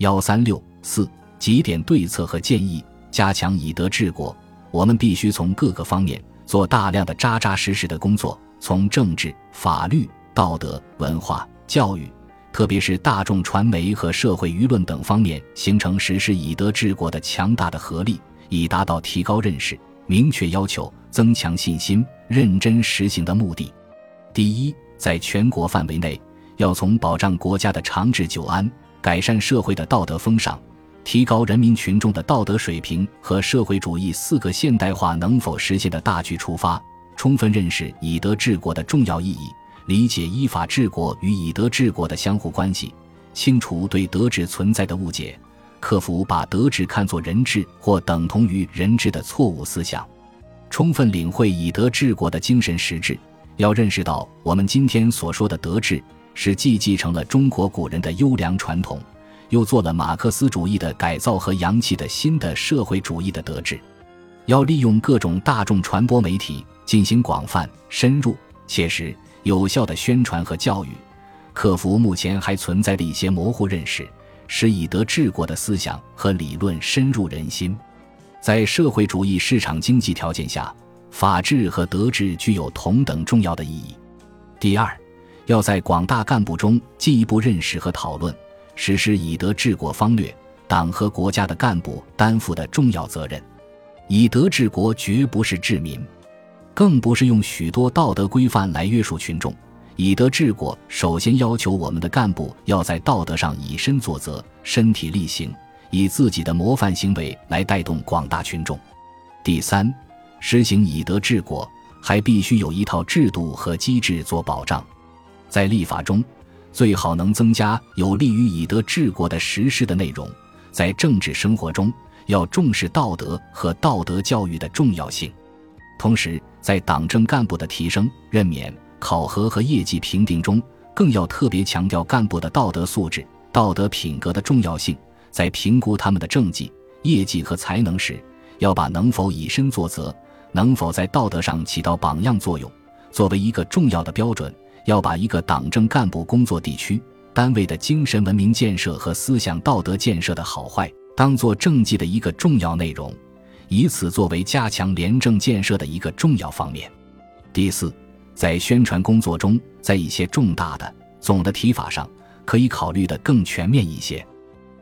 幺三六四几点对策和建议：加强以德治国，我们必须从各个方面做大量的扎扎实实的工作，从政治、法律、道德、文化、教育，特别是大众传媒和社会舆论等方面，形成实施以德治国的强大的合力，以达到提高认识、明确要求、增强信心、认真实行的目的。第一，在全国范围内，要从保障国家的长治久安。改善社会的道德风尚，提高人民群众的道德水平和社会主义四个现代化能否实现的大局出发，充分认识以德治国的重要意义，理解依法治国与以德治国的相互关系，清除对德治存在的误解，克服把德治看作人治或等同于人治的错误思想，充分领会以德治国的精神实质。要认识到，我们今天所说的德治。是既继承了中国古人的优良传统，又做了马克思主义的改造和扬弃的新的社会主义的德治。要利用各种大众传播媒体进行广泛、深入、切实、有效的宣传和教育，克服目前还存在的一些模糊认识，使以德治国的思想和理论深入人心。在社会主义市场经济条件下，法治和德治具有同等重要的意义。第二。要在广大干部中进一步认识和讨论，实施以德治国方略，党和国家的干部担负的重要责任。以德治国绝不是治民，更不是用许多道德规范来约束群众。以德治国，首先要求我们的干部要在道德上以身作则、身体力行，以自己的模范行为来带动广大群众。第三，实行以德治国，还必须有一套制度和机制做保障。在立法中，最好能增加有利于以德治国的实施的内容；在政治生活中，要重视道德和道德教育的重要性。同时，在党政干部的提升、任免、考核和业绩评定中，更要特别强调干部的道德素质、道德品格的重要性。在评估他们的政绩、业绩和才能时，要把能否以身作则、能否在道德上起到榜样作用，作为一个重要的标准。要把一个党政干部工作地区、单位的精神文明建设和思想道德建设的好坏，当做政绩的一个重要内容，以此作为加强廉政建设的一个重要方面。第四，在宣传工作中，在一些重大的总的提法上，可以考虑的更全面一些。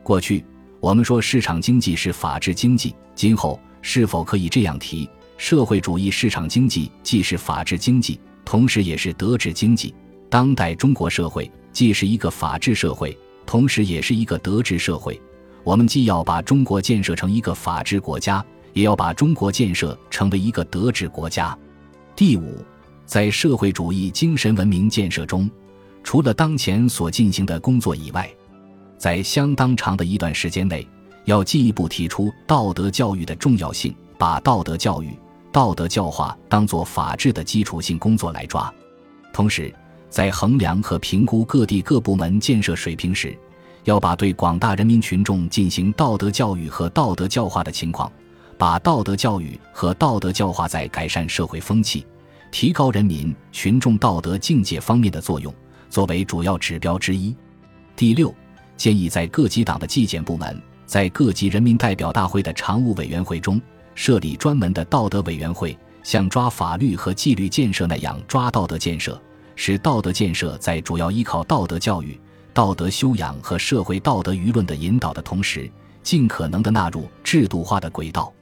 过去我们说市场经济是法治经济，今后是否可以这样提：社会主义市场经济既是法治经济？同时，也是德治经济。当代中国社会既是一个法治社会，同时也是一个德治社会。我们既要把中国建设成一个法治国家，也要把中国建设成为一个德治国家。第五，在社会主义精神文明建设中，除了当前所进行的工作以外，在相当长的一段时间内，要进一步提出道德教育的重要性，把道德教育。道德教化当作法治的基础性工作来抓，同时，在衡量和评估各地各部门建设水平时，要把对广大人民群众进行道德教育和道德教化的情况，把道德教育和道德教化在改善社会风气、提高人民群众道德境界方面的作用作为主要指标之一。第六，建议在各级党的纪检部门，在各级人民代表大会的常务委员会中。设立专门的道德委员会，像抓法律和纪律建设那样抓道德建设，使道德建设在主要依靠道德教育、道德修养和社会道德舆论的引导的同时，尽可能的纳入制度化的轨道。